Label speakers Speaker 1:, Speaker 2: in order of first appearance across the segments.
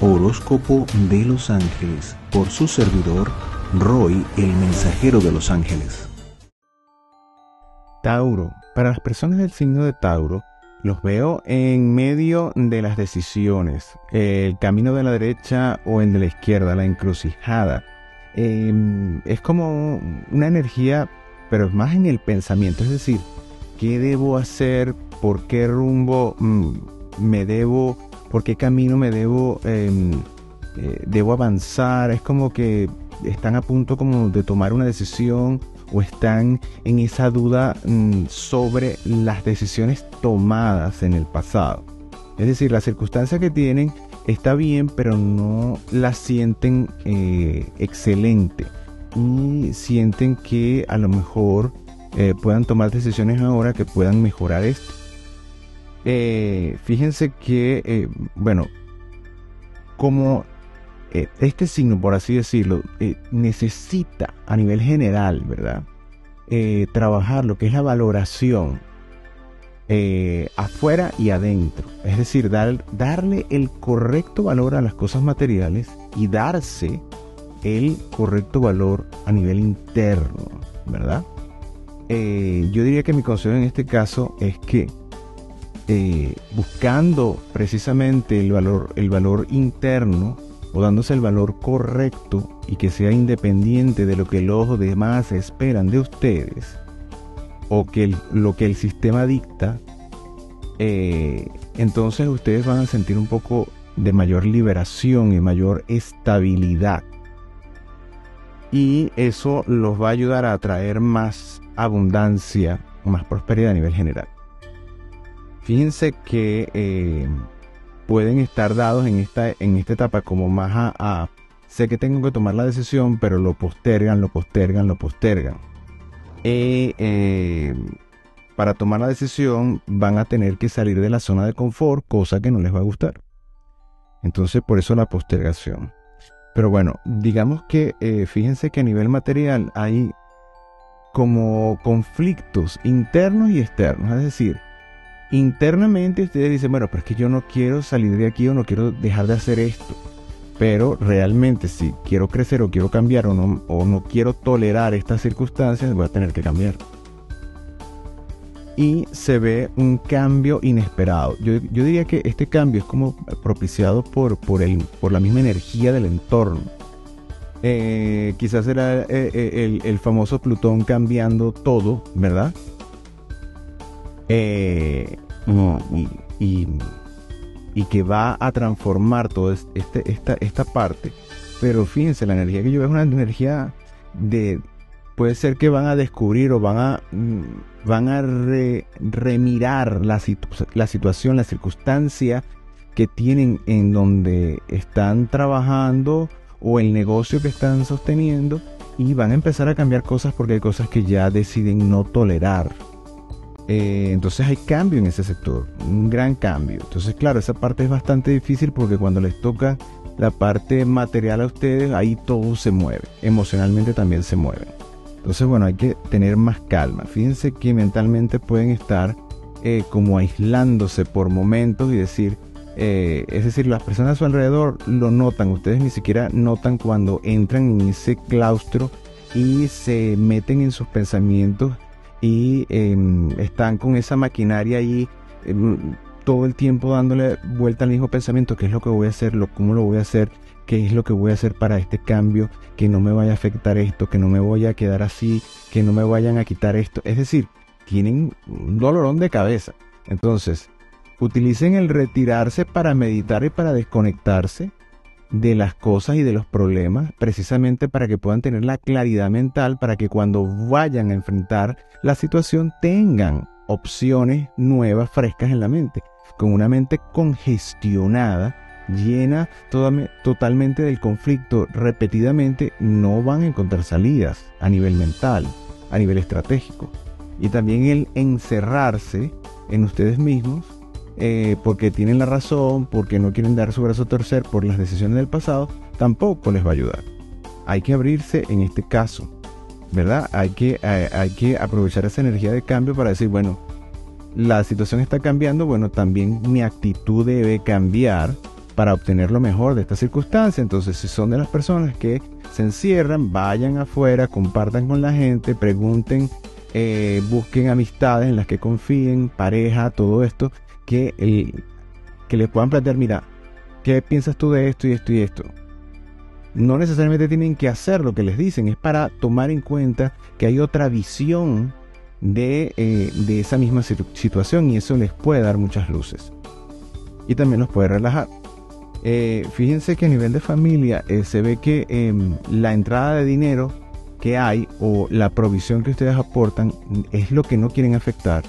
Speaker 1: Horóscopo de los Ángeles por su servidor Roy, el mensajero de los ángeles.
Speaker 2: Tauro. Para las personas del signo de Tauro, los veo en medio de las decisiones, el camino de la derecha o el de la izquierda, la encrucijada. Em, es como una energía, pero más en el pensamiento, es decir, ¿qué debo hacer? ¿Por qué rumbo mm, me debo? ¿Por qué camino me debo, em, eh, debo avanzar? Es como que están a punto como de tomar una decisión o están en esa duda mm, sobre las decisiones tomadas en el pasado. Es decir, la circunstancia que tienen está bien, pero no la sienten eh, excelente y sienten que a lo mejor eh, puedan tomar decisiones ahora que puedan mejorar esto. Eh, fíjense que, bueno, como este signo, por así decirlo, necesita a nivel general, ¿verdad? trabajar lo que es la valoración eh, afuera y adentro. Es decir, dar, darle el correcto valor a las cosas materiales y darse el correcto valor a nivel interno, ¿verdad? Eh, yo diría que mi consejo en este caso es que eh, buscando precisamente el valor, el valor interno o dándose el valor correcto y que sea independiente de lo que los demás esperan de ustedes, o que lo que el sistema dicta, eh, entonces ustedes van a sentir un poco de mayor liberación y mayor estabilidad. Y eso los va a ayudar a atraer más abundancia, más prosperidad a nivel general. Fíjense que eh, pueden estar dados en esta, en esta etapa como más a, sé que tengo que tomar la decisión, pero lo postergan, lo postergan, lo postergan. Eh, para tomar la decisión van a tener que salir de la zona de confort, cosa que no les va a gustar. Entonces por eso la postergación. Pero bueno, digamos que eh, fíjense que a nivel material hay como conflictos internos y externos. Es decir, internamente ustedes dicen, bueno, pero es que yo no quiero salir de aquí o no quiero dejar de hacer esto pero realmente si quiero crecer o quiero cambiar o no, o no quiero tolerar estas circunstancias, voy a tener que cambiar. Y se ve un cambio inesperado. Yo, diría que este cambio es como propiciado por, por, el, por la misma energía del entorno. Eh, quizás será eh, eh, el, famoso Plutón cambiando todo, ¿verdad? Y y que va a transformar toda este, esta, esta parte. Pero fíjense, la energía que yo veo es una energía de... Puede ser que van a descubrir o van a, mm, van a remirar la, la situación, la circunstancia que tienen en donde están trabajando o el negocio que están sosteniendo y van a empezar a cambiar cosas porque hay cosas que ya deciden no tolerar eh, entonces hay cambio en ese sector, un gran cambio. Entonces, claro, esa parte es bastante difícil porque cuando les toca la parte material a ustedes, ahí todo se mueve. Emocionalmente también se mueven. Entonces, bueno, hay que tener más calma. Fíjense que mentalmente pueden estar eh, como aislándose por momentos y decir, eh, es decir, las personas a su alrededor lo notan, ustedes ni siquiera notan cuando entran en ese claustro y se meten en sus pensamientos y em, están con esa maquinaria ahí em, todo el tiempo dándole vuelta al mismo pensamiento, qué es lo que voy a hacer, cómo lo voy a hacer, qué es lo que voy a hacer para este cambio, que no me vaya a afectar esto, que no me voy a quedar así, que no me vayan a quitar esto. Es decir, tienen un dolorón de cabeza. Entonces, utilicen el retirarse para meditar y para desconectarse de las cosas y de los problemas, precisamente para que puedan tener la claridad mental, para que cuando vayan a enfrentar la situación tengan opciones nuevas, frescas en la mente. Con una mente congestionada, llena totalmente del conflicto repetidamente, no van a encontrar salidas a nivel mental, a nivel estratégico. Y también el encerrarse en ustedes mismos eh, porque tienen la razón, porque no quieren dar su brazo a torcer por las decisiones del pasado, tampoco les va a ayudar. Hay que abrirse en este caso, ¿verdad? Hay que, hay que aprovechar esa energía de cambio para decir, bueno, la situación está cambiando, bueno, también mi actitud debe cambiar para obtener lo mejor de esta circunstancia. Entonces, si son de las personas que se encierran, vayan afuera, compartan con la gente, pregunten, eh, busquen amistades en las que confíen, pareja, todo esto, que, que les puedan plantear, mira, ¿qué piensas tú de esto y esto y esto? No necesariamente tienen que hacer lo que les dicen, es para tomar en cuenta que hay otra visión de, eh, de esa misma situación y eso les puede dar muchas luces. Y también los puede relajar. Eh, fíjense que a nivel de familia eh, se ve que em, la entrada de dinero que hay o la provisión que ustedes aportan es lo que no quieren afectar,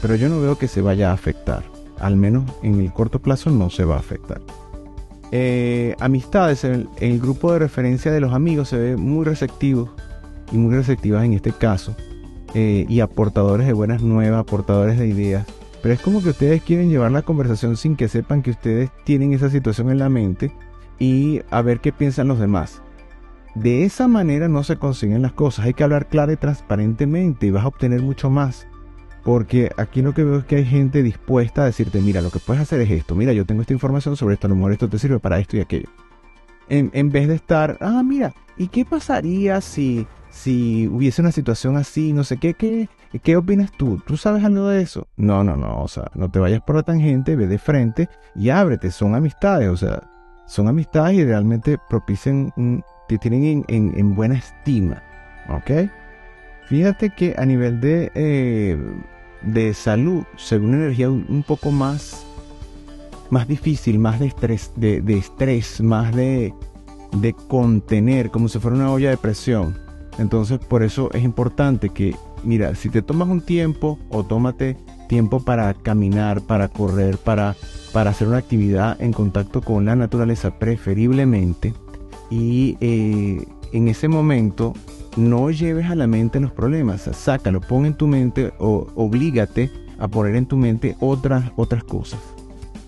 Speaker 2: pero yo no veo que se vaya a afectar, al menos en el corto plazo no se va a afectar. amistades, en el, grupo de referencia de los amigos se ve muy receptivos y muy receptivas en este caso. Eh, y aportadores de buenas nuevas, aportadores de ideas. Pero es como que ustedes quieren llevar la conversación sin que sepan que ustedes tienen esa situación en la mente y a ver qué piensan los demás. De esa manera no se consiguen las cosas. Hay que hablar claro y transparentemente y vas a obtener mucho más. Porque aquí lo que veo es que hay gente dispuesta a decirte, mira, lo que puedes hacer es esto. Mira, yo tengo esta información sobre esto, a lo mejor esto te sirve para esto y aquello. En, en vez de estar, ah, mira, ¿y qué pasaría si si hubiese una situación así, no sé qué, qué, ¿qué opinas tú? ¿Tú sabes algo de eso? No, no, no, o sea, no te vayas por la tangente, ve de frente y ábrete, son amistades, o sea, son amistades y realmente propician, te tienen en, buena estima, ¿ok? Fíjate que a nivel de, eh, de salud, según energía un, poco más, más difícil, más de estrés, de, de estrés, más de, de contener, como si fuera una olla de presión. Entonces, por eso es importante que, mira, si te tomas un tiempo o tómate tiempo para caminar, para correr, para, para hacer una actividad en contacto con la naturaleza preferiblemente, y eh, en ese momento no lleves a la mente los problemas, sácalo, pon en tu mente o oblígate a poner en tu mente otras, otras cosas,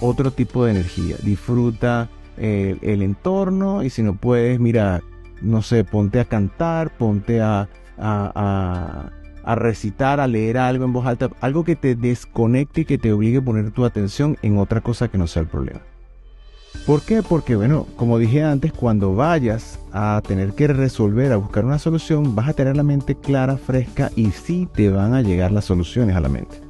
Speaker 2: otro tipo de energía. Disfruta eh, el entorno y si no puedes, mira, no sé, ponte a cantar, ponte a, a, recitar, a leer algo en voz alta, algo que te desconecte y que te obligue a poner tu atención en otra cosa que no sea el problema. ¿Por qué? Porque, bueno, como dije antes, cuando vayas a tener que resolver, a buscar una solución, vas a tener la mente clara, fresca y sí te van a llegar las soluciones a la mente.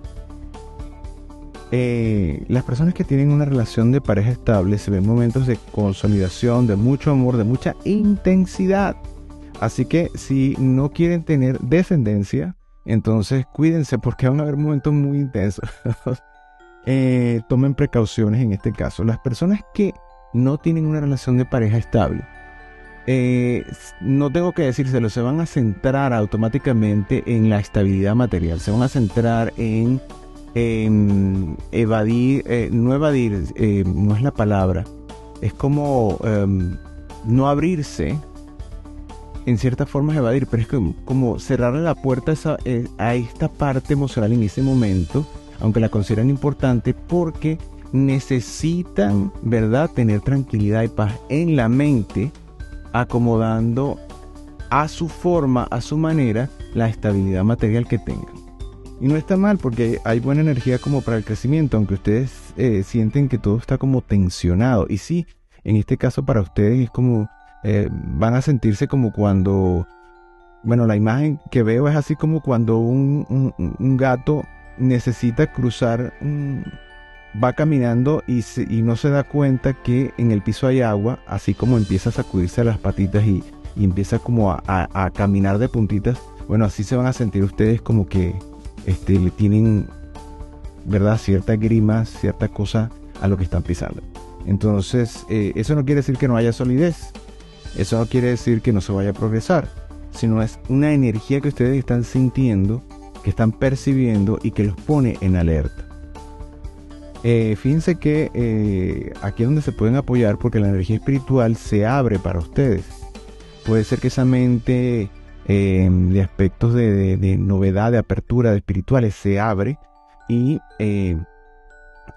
Speaker 2: Eh, las personas que tienen una relación de pareja estable se ven momentos de consolidación, de mucho amor, de mucha intensidad. Así que si no quieren tener descendencia, entonces cuídense porque van a haber momentos muy intensos. Eh, tomen precauciones en este caso. Las personas que no tienen una relación de pareja estable, eh, no tengo que decírselo, se van a centrar automáticamente en la estabilidad material, se van a centrar en evadir, eh, no evadir, eh, no es la palabra, es como em, no abrirse, en cierta forma evadir, pero es como, cerrarle la puerta a, a esta parte emocional en ese momento, aunque la consideran importante, porque necesitan, ¿verdad?, tener tranquilidad y paz en la mente, acomodando a su forma, a su manera, la estabilidad material que tengan. Y no está mal porque hay buena energía como para el crecimiento, aunque ustedes eh, sienten que todo está como tensionado. Y sí, en este caso para ustedes es como, eh, van a sentirse como cuando, bueno, la imagen que veo es así como cuando un, gato necesita cruzar, va caminando y, y, no se da cuenta que en el piso hay agua, así como empieza a sacudirse las patitas y, empieza como a caminar de puntitas. Bueno, así se van a sentir ustedes como que este, le tienen, ¿verdad? Cierta grima, cierta cosa a lo que están pisando. Entonces, eh, eso no quiere decir que no haya solidez. Eso no quiere decir que no se vaya a progresar. Sino es una energía que ustedes están sintiendo, que están percibiendo y que los pone en alerta. Eh, fíjense que eh, aquí es donde se pueden apoyar porque la energía espiritual se abre para ustedes. Puede ser que esa mente Em, de aspectos de, novedad, de apertura, de espirituales, se abre y eh,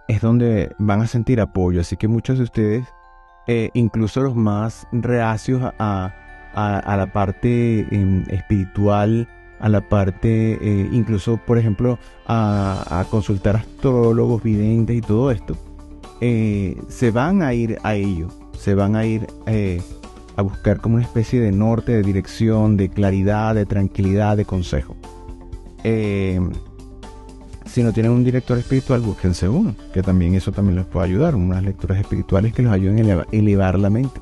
Speaker 2: es donde van a sentir apoyo. Así que muchos de ustedes, eh, incluso los más reacios a, la parte em, espiritual, a la parte, eh, incluso por ejemplo, a, consultar astrólogos, videntes y todo esto, eh, se van a ir a ello, se van a ir eh, a buscar como una especie de norte, de dirección, de claridad, de tranquilidad, de consejo. Si no tienen un director espiritual, búsquense uno, que también eso también les puede ayudar, unas lecturas espirituales que los ayuden a elevar, la mente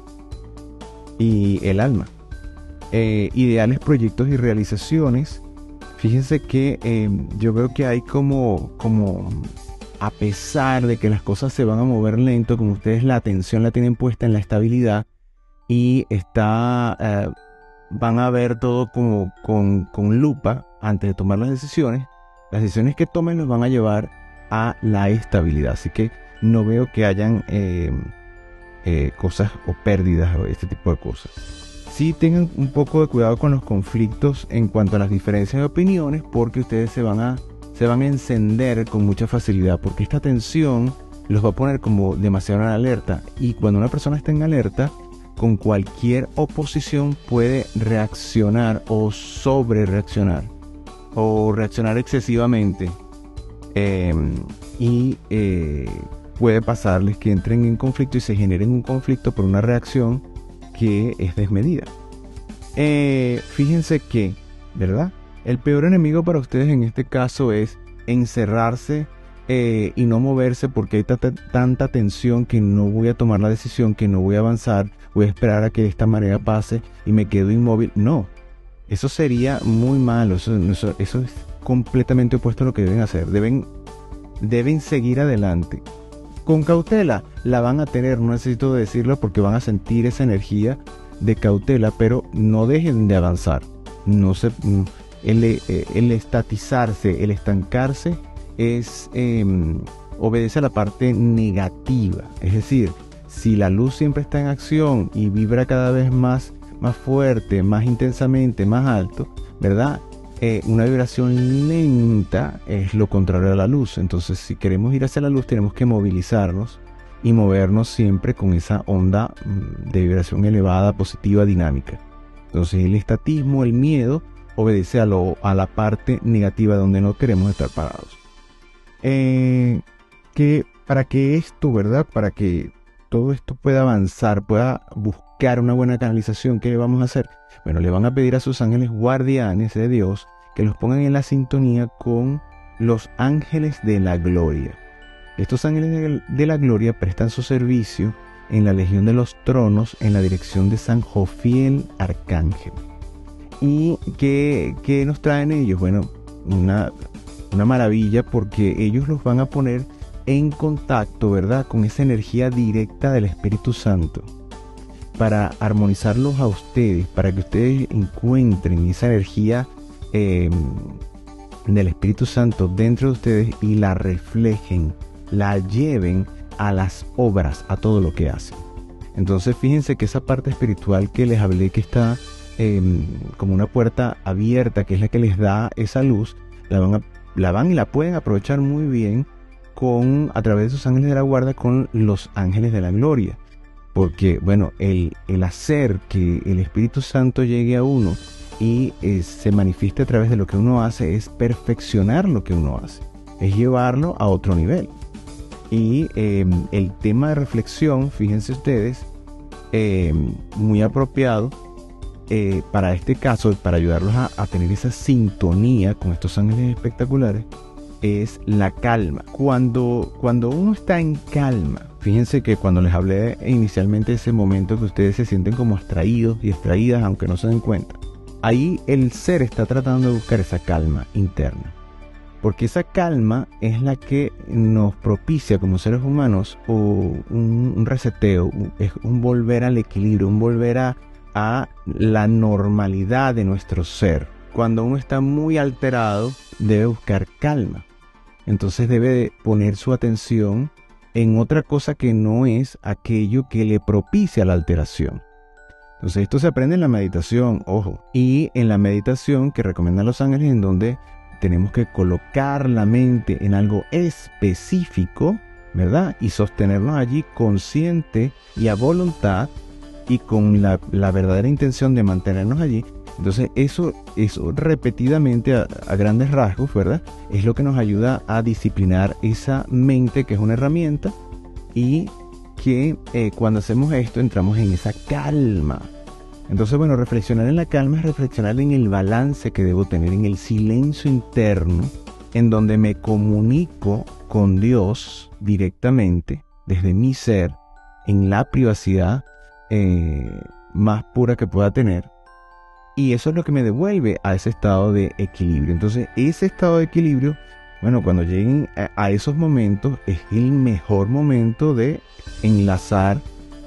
Speaker 2: y el alma. Ideales, proyectos y realizaciones. Fíjense que yo veo que hay como, como a pesar de que las cosas se van a mover lento, como ustedes la atención la tienen puesta en la estabilidad y está, eh, van a ver todo como con, lupa antes de tomar las decisiones, las decisiones que tomen los van a llevar a la estabilidad. Así que no veo que hayan eh, eh, cosas o pérdidas o este tipo de cosas. Sí tengan un poco de cuidado con los conflictos en cuanto a las diferencias de opiniones porque ustedes se van a se van a encender con mucha facilidad porque esta tensión los va a poner como demasiado en alerta. Y cuando una persona está en alerta con cualquier oposición puede reaccionar o sobre reaccionar o reaccionar excesivamente. Em, y eh, puede pasarles que entren en conflicto y se generen un conflicto por una reacción que es desmedida. Eh, fíjense que, ¿verdad? El peor enemigo para ustedes en este caso es encerrarse eh, y no moverse porque hay tanta, tensión que no voy a tomar la decisión, que no voy a avanzar, voy a esperar a que esta marea pase y me quedo inmóvil. No, eso sería muy malo, eso, es completamente opuesto a lo que deben hacer. Deben, deben seguir adelante. Con cautela la van a tener, no necesito decirlo porque van a sentir esa energía de cautela, pero no dejen de avanzar. No se, eh, el, estatizarse, el estancarse, es, em, obedece a la parte negativa. Es decir, si la luz siempre está en acción y vibra cada vez más, más fuerte, más intensamente, más alto, ¿verdad? Eh, una vibración lenta es lo contrario a la luz. Entonces, si queremos ir hacia la luz, tenemos que movilizarnos y movernos siempre con esa onda mm, de vibración elevada, positiva, dinámica. Entonces, el estatismo, el miedo, obedece a, lo, a la parte negativa donde no queremos estar parados. Eh, que para que esto, ¿verdad? Para que todo esto pueda avanzar, pueda buscar una buena canalización, ¿qué le vamos a hacer? Bueno, le van a pedir a sus ángeles guardianes de Dios que los pongan en la sintonía con los ángeles de la gloria. Estos ángeles de la gloria prestan su servicio en la Legión de los Tronos en la dirección de San Jofiel Arcángel. ¿Y qué, nos traen ellos? Bueno, una, una maravilla porque ellos los van a poner en contacto, ¿verdad? Con esa energía directa del Espíritu Santo para armonizarlos a ustedes, para que ustedes encuentren esa energía em, del Espíritu Santo dentro de ustedes y la reflejen, la lleven a las obras, a todo lo que hacen. Entonces fíjense que esa parte espiritual que les hablé que está Em, como una puerta abierta que es la que les da esa luz, la van, la van y la pueden aprovechar muy bien con a través de sus ángeles de la guarda con los ángeles de la gloria. Porque, bueno, el, el hacer que el Espíritu Santo llegue a uno y eh, se manifieste a través de lo que uno hace es perfeccionar lo que uno hace, es llevarlo a otro nivel. Y em, el tema de reflexión, fíjense ustedes, em, muy apropiado eh, para este caso, para ayudarlos a, tener esa sintonía con estos ángeles espectaculares, es la calma. Cuando, cuando uno está en calma, fíjense que cuando les hablé inicialmente de ese momento que ustedes se sienten como extraídos y extraídas aunque no se den cuenta, ahí el ser está tratando de buscar esa calma interna. Porque esa calma es la que nos propicia como seres humanos un, reseteo, es un volver al equilibrio, un volver a, a la normalidad de nuestro ser. Cuando uno está muy alterado, debe buscar calma. Entonces debe poner su atención en otra cosa que no es aquello que le propicia la alteración. Entonces esto se aprende en la meditación, ojo, y en la meditación que recomiendan los ángeles en donde tenemos que colocar la mente en algo específico, ¿verdad? Y sostenernos allí consciente y a voluntad y con la, verdadera intención de mantenernos allí. Entonces eso, eso repetidamente a, grandes rasgos, ¿verdad? Es lo que nos ayuda a disciplinar esa mente que es una herramienta y que eh, cuando hacemos esto entramos en esa calma. Entonces, bueno, reflexionar en la calma es reflexionar en el balance que debo tener, en el silencio interno, en donde me comunico con Dios directamente, desde mi ser, en la privacidad eh, más pura que pueda tener. Y eso es lo que me devuelve a ese estado de equilibrio. Entonces, ese estado de equilibrio, bueno, cuando lleguen a, esos momentos, es el mejor momento de enlazar,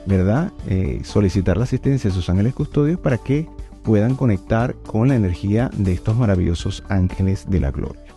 Speaker 2: ¿verdad? Eh, solicitar la asistencia de sus ángeles custodios para que puedan conectar con la energía de estos maravillosos ángeles de la gloria.